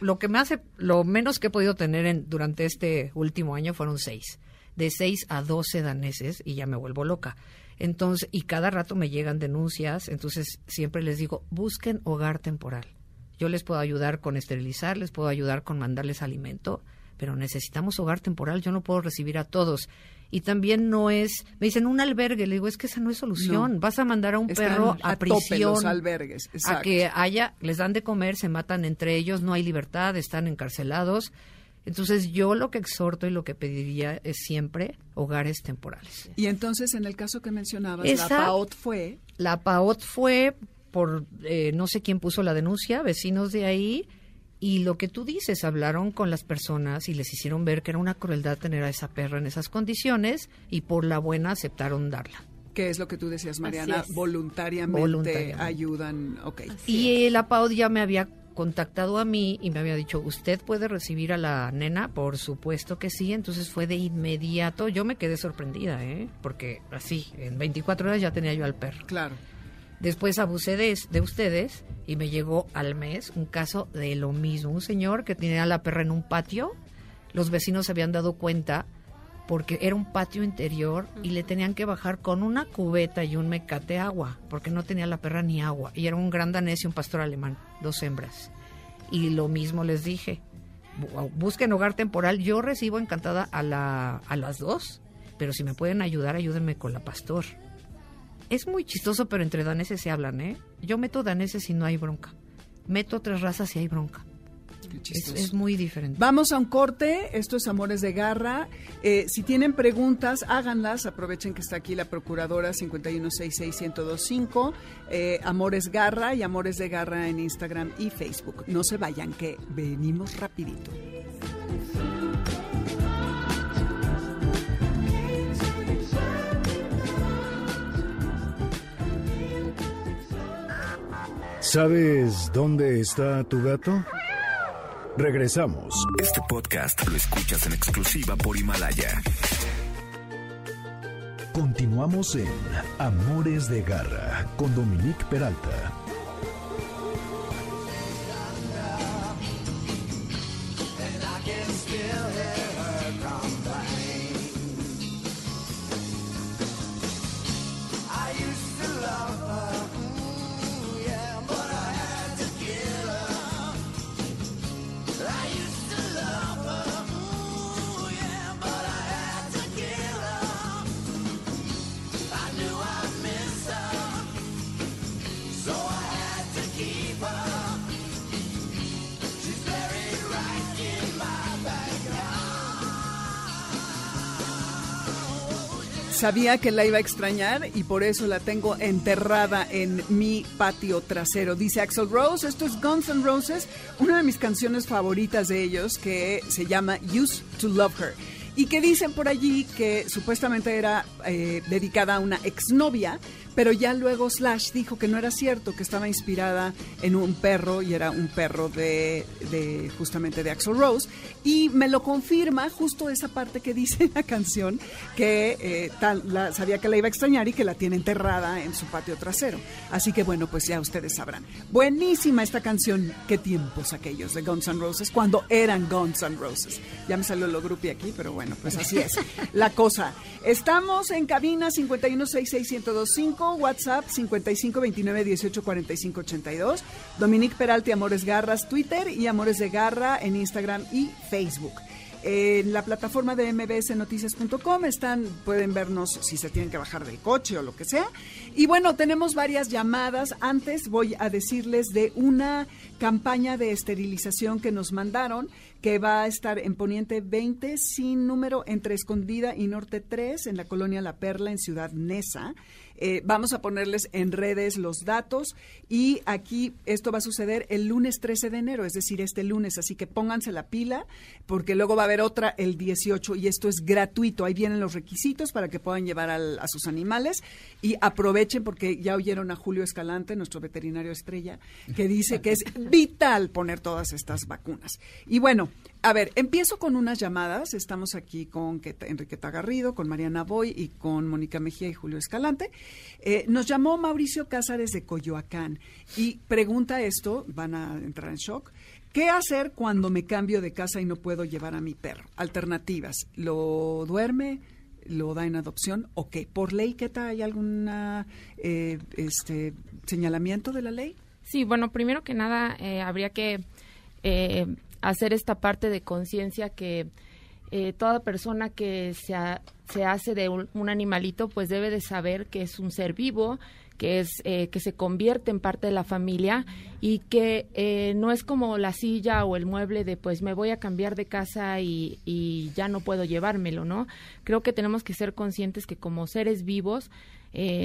lo que me hace, lo menos que he podido tener en, durante este último año fueron seis. De seis a doce daneses y ya me vuelvo loca. Entonces, y cada rato me llegan denuncias, entonces siempre les digo, busquen hogar temporal. Yo les puedo ayudar con esterilizar, les puedo ayudar con mandarles alimento, pero necesitamos hogar temporal, yo no puedo recibir a todos. Y también no es, me dicen un albergue, le digo, es que esa no es solución, No. vas a mandar a un Están perro a, a prisión los albergues, a que haya, les dan de comer, se matan entre ellos, no hay libertad, están encarcelados. Entonces yo lo que exhorto y lo que pediría es siempre hogares temporales. Y entonces, en el caso que mencionabas, Esa- la PAOT fue La PAOT fue por, eh, no sé quién puso la denuncia, vecinos de ahí, y lo que tú dices, hablaron con las personas y les hicieron ver que era una crueldad tener a esa perra en esas condiciones y por la buena aceptaron darla. que es lo que tú decías, Mariana, voluntariamente, Voluntariamente. ayudan. Ok. Y la PAOD ya me había contactado a mí y me había dicho, ¿usted puede recibir a la nena? Por supuesto que sí, entonces fue de inmediato. Yo me quedé sorprendida, ¿eh? Porque así, en 24 horas ya tenía yo al perro. Claro. Después abusé de, de ustedes y me llegó al mes un caso de lo mismo. Un señor que tenía a la perra en un patio, los vecinos se habían dado cuenta porque era un patio interior y le tenían que bajar con una cubeta y un mecate agua, porque no tenía la perra ni agua. Y era un gran danés y un pastor alemán, dos hembras. Y lo mismo les dije, bu- busquen hogar temporal. Yo recibo encantada a, la, a las dos, pero si me pueden ayudar, ayúdenme con la pastor. Es muy chistoso, pero entre daneses se hablan, ¿eh? Yo meto daneses y no hay bronca. Meto otras razas y hay bronca. Qué Es, chistoso. es muy diferente. Vamos a un corte, esto es Amores de Garra. Eh, si tienen preguntas, háganlas, aprovechen que está aquí la procuradora 5166125, eh, Amores Garra y Amores de Garra en Instagram y Facebook. No se vayan, que venimos rapidito. ¿Sabes dónde está tu gato? Regresamos. Este podcast lo escuchas en exclusiva por Himalaya. Continuamos en Amores de Garra con Dominique Peralta. Sabía que la iba a extrañar y por eso la tengo enterrada en mi patio trasero. Dice Axel Rose, esto es Guns N' Roses, una de mis canciones favoritas de ellos que se llama Used to Love Her. Y que dicen por allí que supuestamente era eh, dedicada a una exnovia, pero ya luego Slash dijo que no era cierto, que estaba inspirada en un perro y era un perro de, de justamente de Axel Rose. Y me lo confirma justo esa parte que dice en la canción, que eh, tal, la, sabía que la iba a extrañar y que la tiene enterrada en su patio trasero. Así que bueno, pues ya ustedes sabrán. Buenísima esta canción, qué tiempos aquellos de Guns N' Roses, cuando eran Guns N' Roses. Ya me salió lo grupi aquí, pero bueno, pues así es *laughs* la cosa. Estamos en cabina 5166125, WhatsApp 5529184582, Dominique Peralti, Amores Garras, Twitter y Amores de Garra en Instagram y Facebook. En la plataforma de mbsnoticias.com están, pueden vernos si se tienen que bajar del coche o lo que sea. Y bueno, tenemos varias llamadas. Antes voy a decirles de una campaña de esterilización que nos mandaron que va a estar en Poniente 20, sin número, entre Escondida y Norte 3, en la colonia La Perla, en Ciudad Neza. Eh, vamos a ponerles en redes los datos y aquí esto va a suceder el lunes 13 de enero, es decir, este lunes, así que pónganse la pila porque luego va a haber otra el 18 y esto es gratuito. Ahí vienen los requisitos para que puedan llevar al, a sus animales y aprovechen porque ya oyeron a Julio Escalante, nuestro veterinario estrella, que dice que es *laughs* vital poner todas estas vacunas. Y bueno, a ver, empiezo con unas llamadas. Estamos aquí con Enriqueta Garrido, con Mariana Boy y con Mónica Mejía y Julio Escalante. Eh, nos llamó Mauricio Cázares de Coyoacán y pregunta esto, van a entrar en shock. ¿Qué hacer cuando me cambio de casa y no puedo llevar a mi perro? Alternativas. ¿Lo duerme? ¿Lo da en adopción? ¿O qué? ¿Por ley qué tal? ¿Hay algún este, señalamiento de la ley? Sí, bueno, primero que nada eh, habría que eh, hacer esta parte de conciencia que eh, toda persona que se, se hace de un, animalito pues debe de saber que es un ser vivo que es eh, que se convierte en parte de la familia y que eh, no es como la silla o el mueble de pues me voy a cambiar de casa y, y ya no puedo llevármelo no creo que tenemos que ser conscientes que como seres vivos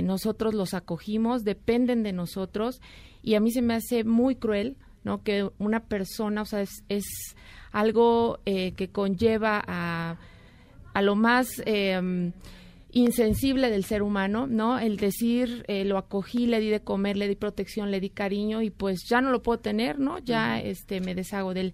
nosotros los acogimos dependen de nosotros y a mí se me hace muy cruel ¿no? Que una persona, o sea, es, es algo eh, que conlleva a, a lo más eh, insensible del ser humano, ¿no? El decir, eh, lo acogí, le di de comer, le di protección, le di cariño y pues ya no lo puedo tener, ¿no? Ya este, me deshago de él.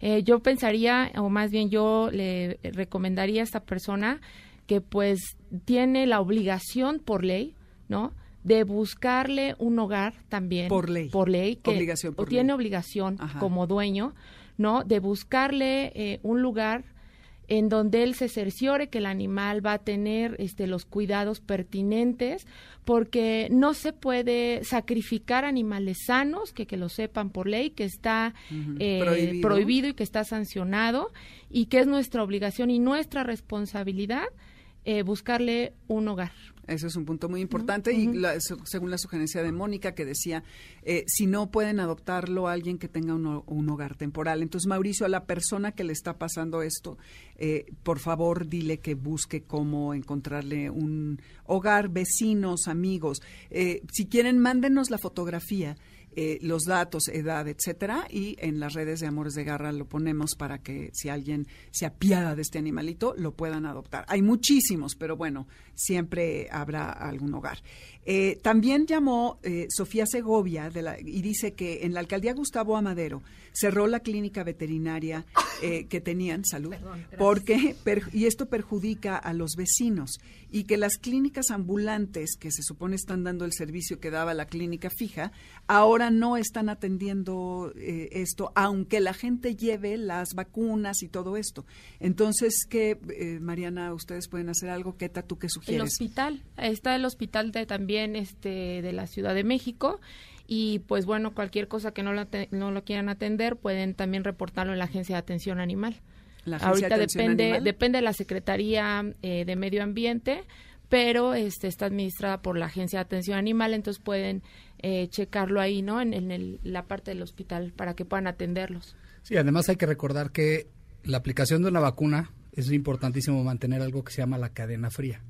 Eh, yo pensaría, o más bien yo le recomendaría a esta persona que pues tiene la obligación por ley, ¿no? de buscarle un hogar también por ley por ley que obligación tiene obligación como dueño no de buscarle eh, un lugar en donde él se cerciore que el animal va a tener este los cuidados pertinentes porque no se puede sacrificar animales sanos que que lo sepan por ley que está eh, prohibido. y que está sancionado y que es nuestra obligación y nuestra responsabilidad eh, buscarle un hogar ese es un punto muy importante y según la sugerencia de Mónica que decía, eh, si no pueden adoptarlo alguien que tenga un, hogar temporal. Entonces, Mauricio, a la persona que le está pasando esto, eh, por favor, dile que busque cómo encontrarle un hogar, vecinos, amigos. Eh, si quieren, mándenos la fotografía eh, los datos, edad, etcétera, y en las redes de Amores de Garra lo ponemos para que si alguien se apiada de este animalito, lo puedan adoptar. Hay muchísimos, pero bueno, siempre habrá algún hogar. Eh, también llamó eh, Sofía Segovia de la, y dice que en la alcaldía Gustavo Amadero cerró la clínica veterinaria eh, que tenían, salud, porque y esto perjudica a los vecinos y que las clínicas ambulantes que se supone están dando el servicio que daba la clínica fija, ahora no están atendiendo esto, aunque la gente lleve las vacunas y todo esto. Entonces, ¿qué, Mariana, ustedes pueden hacer algo? ¿Qué tú qué sugieres? El hospital, está el hospital de, también este, de la Ciudad de México y pues bueno, cualquier cosa que no lo, no lo quieran atender pueden también reportarlo en la Agencia de Atención Animal. Ahorita depende, depende de la Secretaría eh, de Medio Ambiente, pero este, está administrada por la Agencia de Atención Animal, entonces pueden eh, checarlo ahí, ¿no? En, en la parte del hospital para que puedan atenderlos. Sí, además hay que recordar que la aplicación de una vacuna es importantísimo mantener algo que se llama la cadena fría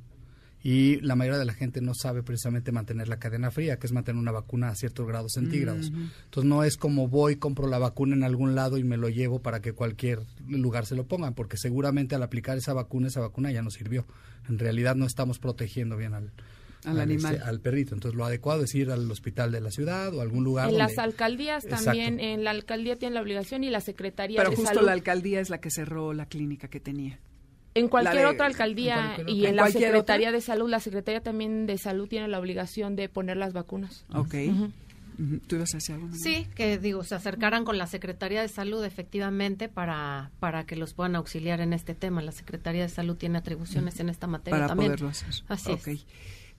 y la mayoría de la gente no sabe precisamente mantener la cadena fría, que es mantener una vacuna a ciertos grados centígrados. Entonces no es como voy, compro la vacuna en algún lado y me lo llevo para que cualquier lugar se lo pongan, porque seguramente al aplicar esa vacuna, esa vacuna ya no sirvió. En realidad no estamos protegiendo bien al, Al animal. este, al perrito. Entonces lo adecuado es ir al hospital de la ciudad o algún lugar. En donde- las alcaldías Exacto. también, en la alcaldía tiene la obligación y la Secretaría Pero de justo Salud. la alcaldía es la que cerró la clínica que tenía. En cualquier de- otra alcaldía en cualquier y en ¿En la Secretaría otra? de Salud, la Secretaría también de Salud tiene la obligación de poner las vacunas. Ok. ¿Tú ibas a algo? Sí, que digo, se acercaran con la Secretaría de Salud efectivamente para, para que los puedan auxiliar en este tema. La Secretaría de Salud tiene atribuciones en esta materia para también. poderlo hacer. Así Ok. es.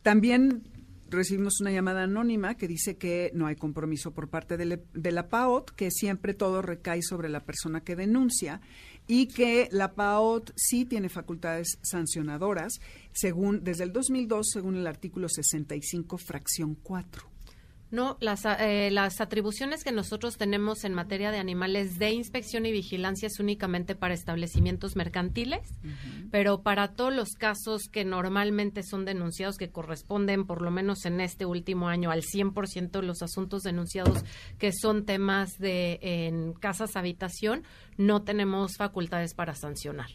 También recibimos una llamada anónima que dice que no hay compromiso por parte de, le- de la PAOT, que siempre todo recae sobre la persona que denuncia y que la PAOT sí tiene facultades sancionadoras según desde el 2002 según el artículo 65 fracción 4. No, las, eh, las atribuciones que nosotros tenemos en materia de animales de inspección y vigilancia es únicamente para establecimientos mercantiles, pero para todos los casos que normalmente son denunciados, que corresponden por lo menos en este último año al 100% de los asuntos denunciados que son temas de en casas habitación, no tenemos facultades para sancionar.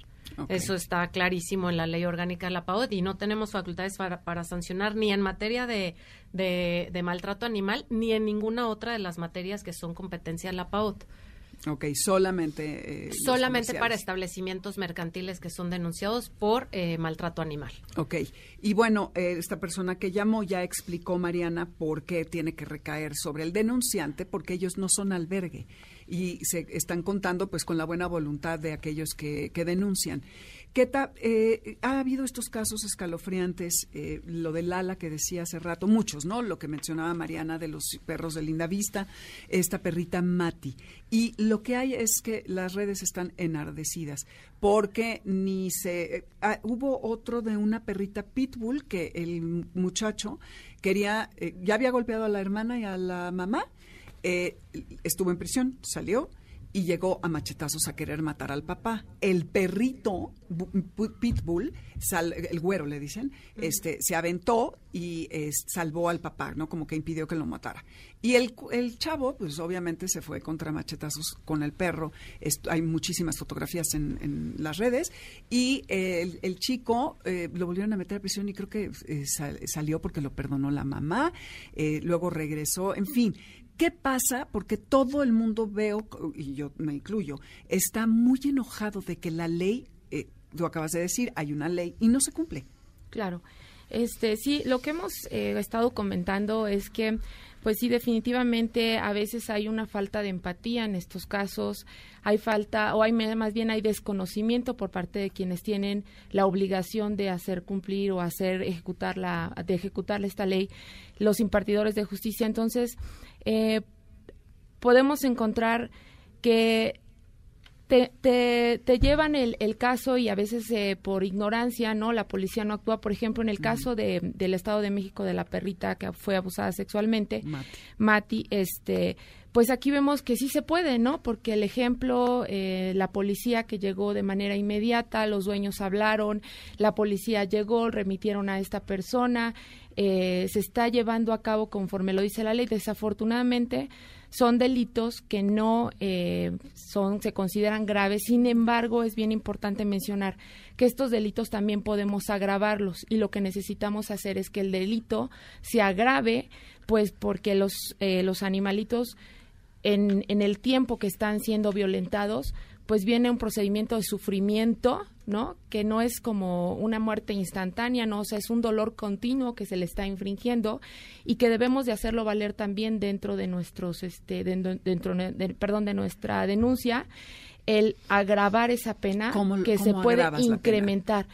Eso está clarísimo en la ley orgánica de la PAOD y no tenemos facultades para, para sancionar ni en materia de, de, de maltrato animal ni en ninguna otra de las materias que son competencia de la PAOD. Ok, solamente. eh, Solamente para establecimientos mercantiles que son denunciados por eh, maltrato animal. Ok, y bueno, eh, esta persona que llamó ya explicó, Mariana, por qué tiene que recaer sobre el denunciante, porque ellos no son albergue y se están contando pues con la buena voluntad de aquellos que, que denuncian. ¿Qué eh, ha habido estos casos escalofriantes, eh, lo del ala que decía hace rato, muchos, ¿no? Lo que mencionaba Mariana de los perros de linda vista, esta perrita Mati. Y lo que hay es que las redes están enardecidas, porque ni se... ah, hubo otro de una perrita pitbull que el muchacho quería, eh, ya había golpeado a la hermana y a la mamá, eh, estuvo en prisión, salió y llegó a machetazos a querer matar al papá. El perrito pitbull, sal- el güero le dicen, este, se aventó y es, salvó al papá, ¿no? Como que impidió que lo matara. Y el, el chavo, pues obviamente se fue contra machetazos con el perro. Hay muchísimas fotografías en, en las redes. Y eh, el, el chico eh, lo volvieron a meter a prisión y creo que eh, sal- salió porque lo perdonó la mamá. eh, luego regresó, en fin. ¿Qué pasa? Porque todo el mundo veo, y yo me incluyo, está muy enojado de que la ley, eh, tú acabas de decir, hay una ley y no se cumple. Claro. Este, sí, lo que hemos eh, estado comentando es que, pues sí, definitivamente a veces hay una falta de empatía en estos casos, hay falta, o hay más bien hay desconocimiento por parte de quienes tienen la obligación de hacer cumplir o hacer ejecutar la, de ejecutar esta ley, los impartidores de justicia. Entonces, eh, podemos encontrar que te, te, te llevan el, el caso y a veces eh, por ignorancia, ¿no? La policía no actúa. Por ejemplo, en el caso de, del Estado de México de la perrita que fue abusada sexualmente, Mati. Mati, este, pues aquí vemos que sí se puede, ¿no? Porque el ejemplo, eh, la policía que llegó de manera inmediata, los dueños hablaron, la policía llegó, remitieron a esta persona, eh, se está llevando a cabo conforme lo dice la ley. Desafortunadamente son delitos que no eh, son se consideran graves. Sin embargo, es bien importante mencionar que estos delitos también podemos agravarlos y lo que necesitamos hacer es que el delito se agrave, pues porque los eh, los animalitos en, en el tiempo que están siendo violentados, pues viene un procedimiento de sufrimiento, ¿no? Que no es como una muerte instantánea, ¿no? O sea, es un dolor continuo que se le está infringiendo y que debemos de hacerlo valer también dentro de nuestros, este, dentro, dentro de, perdón, de nuestra denuncia, el agravar esa pena ¿Cómo- que se puede incrementar,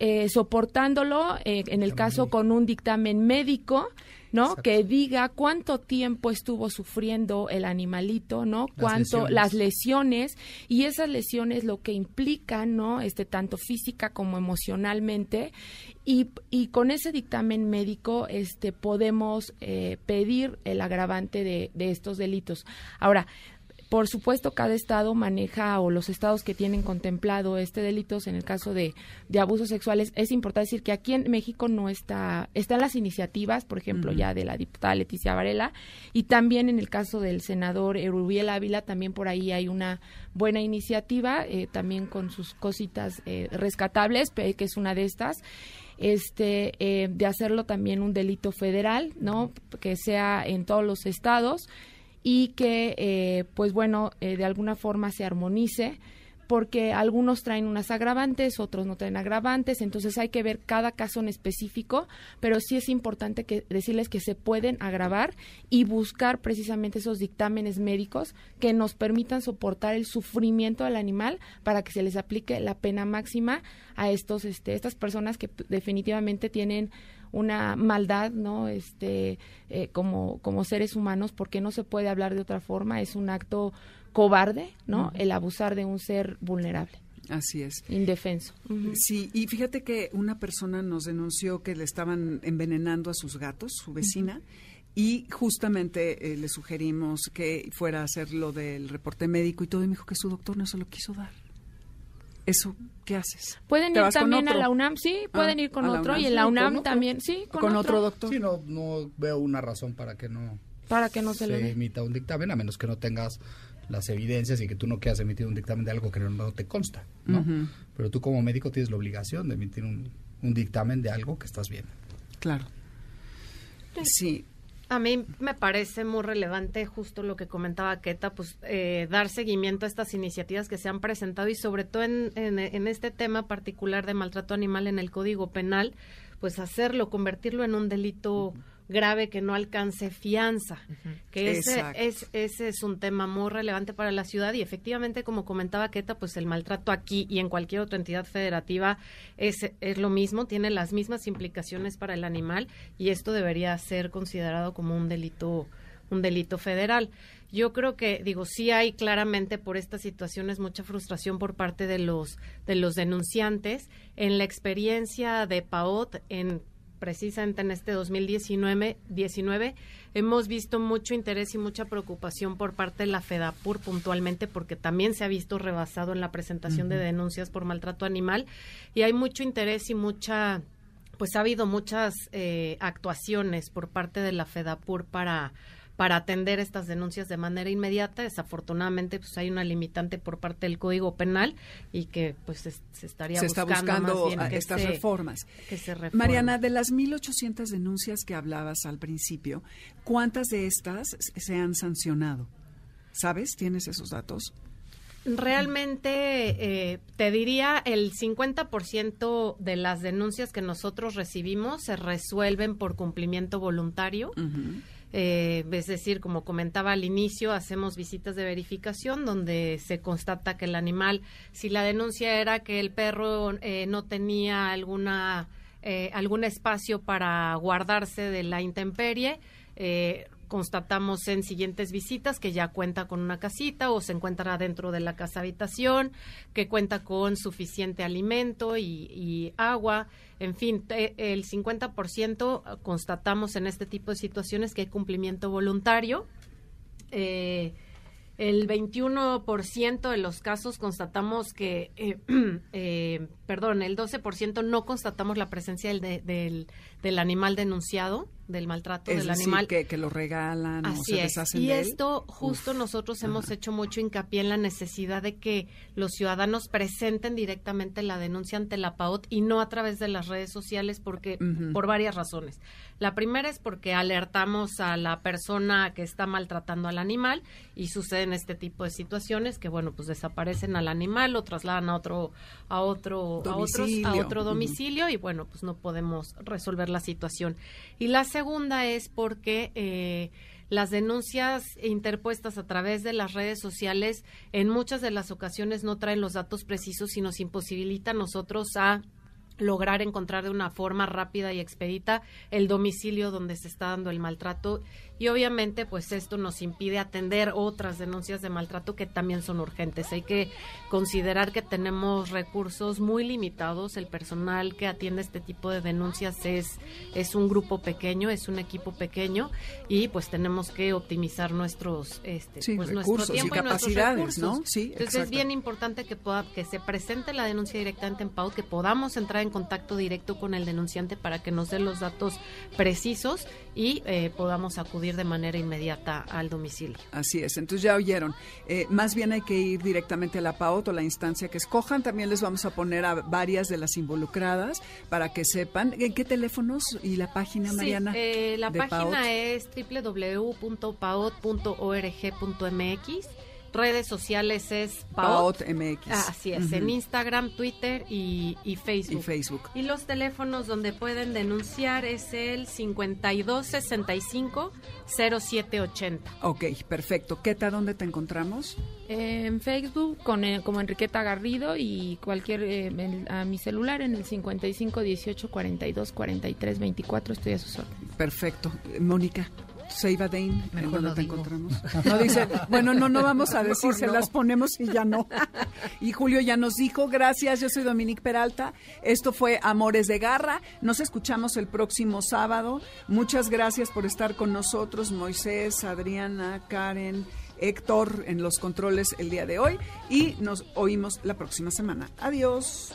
eh, soportándolo, eh, en el caso con un dictamen médico, ¿no? Que diga cuánto tiempo estuvo sufriendo el animalito, ¿no? Cuánto lesiones. las lesiones y esas lesiones lo que implican, ¿no? Este tanto física como emocionalmente y, y con ese dictamen médico, este podemos eh, pedir el agravante de, de estos delitos. Ahora, por supuesto, cada estado maneja o los estados que tienen contemplado este delito, en el caso de, de abusos sexuales, es importante decir que aquí en México no está, están las iniciativas, por ejemplo, ya de la diputada Leticia Varela, y también en el caso del senador Erubiel Ávila, también por ahí hay una buena iniciativa, eh, también con sus cositas eh, rescatables, que es una de estas. este eh, de hacerlo también un delito federal, ¿no? Que sea en todos los estados y que, eh, pues bueno, eh, de alguna forma se armonice porque algunos traen unas agravantes, otros no traen agravantes, entonces hay que ver cada caso en específico, pero sí es importante que decirles que se pueden agravar y buscar precisamente esos dictámenes médicos que nos permitan soportar el sufrimiento del animal para que se les aplique la pena máxima a estos este estas personas que definitivamente tienen una maldad, ¿no? Este, eh, como, como seres humanos, porque no se puede hablar de otra forma, es un acto cobarde, ¿no? El abusar de un ser vulnerable. Así es. Indefenso. Sí, y fíjate que una persona nos denunció que le estaban envenenando a sus gatos, su vecina, y justamente eh, le sugerimos que fuera a hacer lo del reporte médico y todo, y me dijo que su doctor no se lo quiso dar. ¿Eso qué haces? Pueden ¿Te ir también a la UNAM, sí, pueden Ah, ir con otro UNAM. y en la UNAM otro. también, sí, con, Con otro doctor. Sí, no, no veo una razón para que no Para que no se, le emita un dictamen, a menos que no tengas las evidencias y que tú no quieras emitir un dictamen de algo que no, no te consta, ¿no? Pero tú como médico tienes la obligación de emitir un, un dictamen de algo que estás bien. Claro. Sí, A mí me parece muy relevante justo lo que comentaba Keta, pues eh, dar seguimiento a estas iniciativas que se han presentado y sobre todo en, en, en este tema particular de maltrato animal en el Código Penal, pues hacerlo, convertirlo en un delito grave que no alcance fianza, que ese es, ese es un tema muy relevante para la ciudad y efectivamente, como comentaba Keta, pues el maltrato aquí y en cualquier otra entidad federativa es, es lo mismo, tiene las mismas implicaciones para el animal y esto debería ser considerado como un delito un delito federal. Yo creo que, digo, sí hay claramente por estas situaciones mucha frustración por parte de los, de los denunciantes. En la experiencia de PAOT, en precisamente en este 2019 19, hemos visto mucho interés y mucha preocupación por parte de la FEDAPUR puntualmente porque también se ha visto rebasado en la presentación de denuncias por maltrato animal y hay mucho interés y mucha pues ha habido muchas eh, actuaciones por parte de la FEDAPUR para para atender estas denuncias de manera inmediata. Desafortunadamente, pues hay una limitante por parte del Código Penal y que pues es- se estaría se está buscando, buscando más bien ah, que estas se- reformas. que se. Mariana, de las 1.800 denuncias que hablabas al principio, ¿cuántas de estas se han sancionado? ¿Sabes? ¿Tienes esos datos? Realmente, eh, te diría, el 50% de las denuncias que nosotros recibimos se resuelven por cumplimiento voluntario. Eh, es decir, como comentaba al inicio, hacemos visitas de verificación donde se constata que el animal, si la denuncia era que el perro eh, no tenía alguna eh, algún espacio para guardarse de la intemperie, eh, constatamos en siguientes visitas que ya cuenta con una casita o se encuentra dentro de la casa habitación, que cuenta con suficiente alimento y, agua. En fin, el 50% constatamos en este tipo de situaciones que hay cumplimiento voluntario. Eh, el 21% de los casos constatamos que, eh, *clears throat* eh, perdón, el 12% no constatamos la presencia del, de- del, del animal denunciado, del maltrato Es del decir, animal. que, que lo regalan o Así se es. deshacen Y de él. esto justo nosotros hemos hecho mucho hincapié en la necesidad de que los ciudadanos presenten directamente la denuncia ante la PAOT y no a través de las redes sociales porque por varias razones. La primera es porque alertamos a la persona que está maltratando al animal y suceden este tipo de situaciones que bueno, pues desaparecen al animal, lo trasladan a otro a otro a otros a Domicilio. otro domicilio y bueno, pues no podemos resolver la situación. Y la segunda es porque eh, las denuncias interpuestas a través de las redes sociales en muchas de las ocasiones no traen los datos precisos y nos imposibilita a nosotros a lograr encontrar de una forma rápida y expedita el domicilio donde se está dando el maltrato y obviamente pues esto nos impide atender otras denuncias de maltrato que también son urgentes. Hay que considerar que tenemos recursos muy limitados, el personal que atiende este tipo de denuncias es es un grupo pequeño, es un equipo pequeño y pues tenemos que optimizar nuestros este Sí, pues recursos nuestro y y nuestros capacidades, recursos. ¿no? Sí, Entonces es bien importante que pueda que se presente la denuncia directamente en PAUT, que podamos entrar en en contacto directo con el denunciante para que nos dé los datos precisos y eh, podamos acudir de manera inmediata al domicilio. Así es, entonces ya oyeron. Eh, más bien hay que ir directamente a la PAOT o la instancia que escojan. También les vamos a poner a varias de las involucradas para que sepan en qué teléfonos y la página, Mariana. Sí, eh, la de página PAOT. es www.paot.org.mx. Redes sociales es PAOT PAOT. MX. Ah, Así es, en Instagram, Twitter y, y Facebook. Y Facebook. Y los teléfonos donde pueden denunciar es el 5265 0780. Ok, perfecto. Keta, ¿dónde te encontramos? En Facebook con, eh, como Enriqueta Garrido y cualquier eh, a mi celular en el 55 18 42 43 24 estoy a sus órdenes. Perfecto. Mónica. Seiba Dane, ¿en Mejor no te digo. encontramos? *laughs* No dice, bueno, no, no vamos a decir, se las ponemos y ya no. *laughs* Y Julio ya nos dijo, gracias, yo soy Dominique Peralta. Esto fue Amores de Garra. Nos escuchamos el próximo sábado. Muchas gracias por estar con nosotros, Moisés, Adriana, Karen, Héctor, en los controles el día de hoy. Y nos oímos la próxima semana. Adiós.